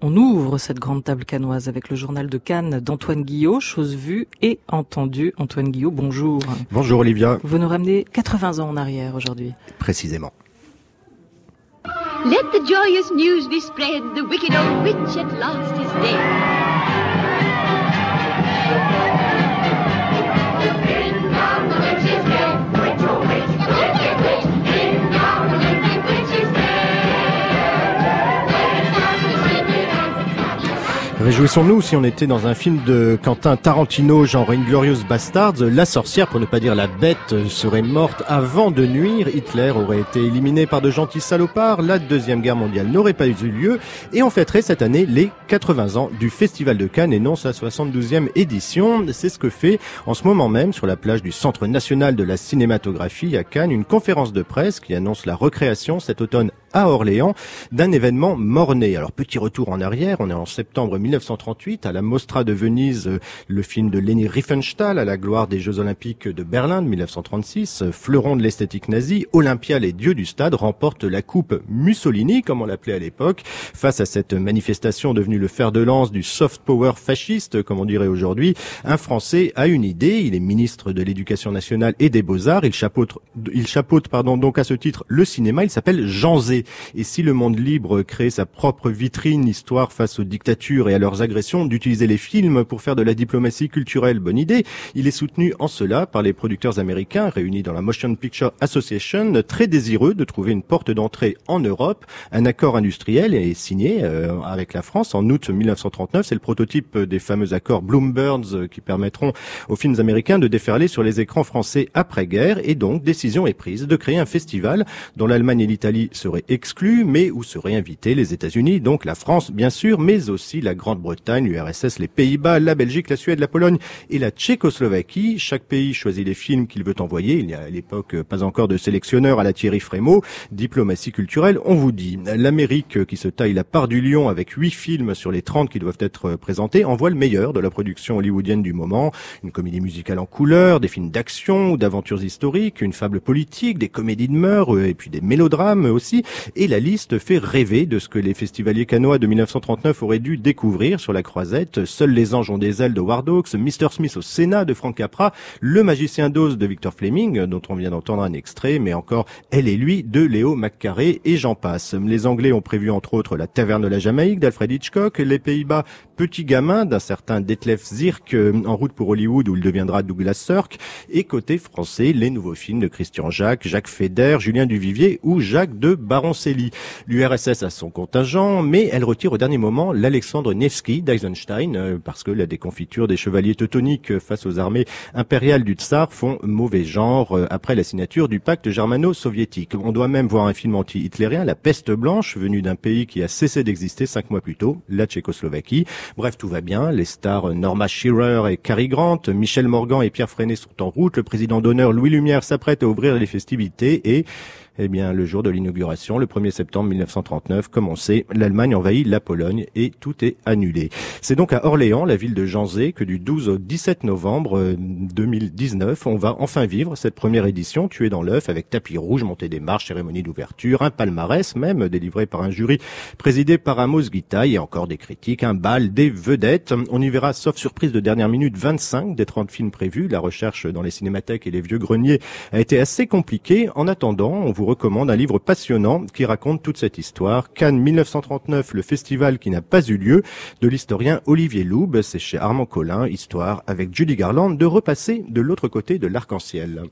On ouvre cette grande table canoise avec le journal de Cannes d'Antoine Guillot, chose vue et entendue. Antoine Guillot, bonjour. Bonjour Olivia. Vous nous ramenez 80 ans en arrière aujourd'hui. Précisément. Let the joyous news be spread, the wicked old witch at last is dead. Réjouissons-nous si on était dans un film de Quentin Tarantino, genre Inglorious Bastards, la sorcière, pour ne pas dire la bête, serait morte avant de nuire, Hitler aurait été éliminé par de gentils salopards, la deuxième guerre mondiale n'aurait pas eu lieu, et on fêterait cette année les 80 ans du Festival de Cannes et non sa 72e édition. C'est ce que fait en ce moment même sur la plage du Centre national de la cinématographie à Cannes une conférence de presse qui annonce la recréation cet automne à Orléans d'un événement morné. Alors petit retour en arrière, on est en septembre 1938 à la Mostra de Venise, euh, le film de Leni Riefenstahl à la gloire des Jeux Olympiques de Berlin de 1936, euh, fleuron de l'esthétique nazie, Olympia les dieux du stade remportent la coupe Mussolini comme on l'appelait à l'époque face à cette manifestation devenue le fer de lance du soft power fasciste comme on dirait aujourd'hui. Un Français a une idée, il est ministre de l'Éducation nationale et des Beaux-Arts, il chapeaute il chapeaute pardon donc à ce titre le cinéma, il s'appelle Jean Zé. Et si le monde libre crée sa propre vitrine, histoire face aux dictatures et à leurs agressions, d'utiliser les films pour faire de la diplomatie culturelle, bonne idée. Il est soutenu en cela par les producteurs américains réunis dans la Motion Picture Association, très désireux de trouver une porte d'entrée en Europe. Un accord industriel est signé euh, avec la France en août 1939. C'est le prototype des fameux accords Bloombergs euh, qui permettront aux films américains de déferler sur les écrans français après-guerre. Et donc, décision est prise de créer un festival dont l'Allemagne et l'Italie seraient exclus, mais où seraient invités les États-Unis, donc la France bien sûr, mais aussi la Grande-Bretagne, l'URSS, les Pays-Bas, la Belgique, la Suède, la Pologne et la Tchécoslovaquie. Chaque pays choisit les films qu'il veut envoyer. Il n'y a à l'époque pas encore de sélectionneur à la Thierry Frémaux. Diplomatie culturelle, on vous dit. L'Amérique qui se taille la part du lion avec huit films sur les 30 qui doivent être présentés envoie le meilleur de la production hollywoodienne du moment. Une comédie musicale en couleur, des films d'action ou d'aventures historiques, une fable politique, des comédies de mœurs et puis des mélodrames aussi et la liste fait rêver de ce que les festivaliers canois de 1939 auraient dû découvrir sur la croisette. Seuls les anges ont des ailes de Ward Hawks, Mr. Smith au Sénat de Frank Capra, Le magicien d'Oz de Victor Fleming, dont on vient d'entendre un extrait, mais encore Elle et lui de Léo McCarré et j'en passe. Les Anglais ont prévu entre autres La Taverne de la Jamaïque d'Alfred Hitchcock, les Pays-Bas Petit gamin d'un certain Detlef Zirk en route pour Hollywood où il deviendra Douglas Sirk et côté français les nouveaux films de Christian Jacques, Jacques Feder, Julien Duvivier ou Jacques de Baron L'URSS a son contingent, mais elle retire au dernier moment l'Alexandre Nevsky d'Eisenstein, euh, parce que la déconfiture des chevaliers teutoniques face aux armées impériales du tsar font mauvais genre euh, après la signature du pacte germano-soviétique. On doit même voir un film anti-hitlérien, La peste blanche, venu d'un pays qui a cessé d'exister cinq mois plus tôt, la Tchécoslovaquie. Bref, tout va bien. Les stars Norma Shearer et Cary Grant, Michel Morgan et Pierre Freinet sont en route. Le président d'honneur Louis Lumière s'apprête à ouvrir les festivités et eh bien, le jour de l'inauguration, le 1er septembre 1939, comme on sait, l'Allemagne envahit la Pologne et tout est annulé. C'est donc à Orléans, la ville de Janzé, que du 12 au 17 novembre 2019, euh, on va enfin vivre cette première édition tuée dans l'œuf avec tapis rouge, montée des marches, cérémonie d'ouverture, un palmarès même délivré par un jury présidé par Amos Guitaille et encore des critiques, un bal, des vedettes. On y verra, sauf surprise de dernière minute, 25 des 30 films prévus. La recherche dans les cinémathèques et les vieux greniers a été assez compliquée. En attendant, on vous recommande un livre passionnant qui raconte toute cette histoire. Cannes 1939, le festival qui n'a pas eu lieu, de l'historien Olivier Loub. C'est chez Armand Collin, histoire avec Judy Garland de repasser de l'autre côté de l'arc-en-ciel.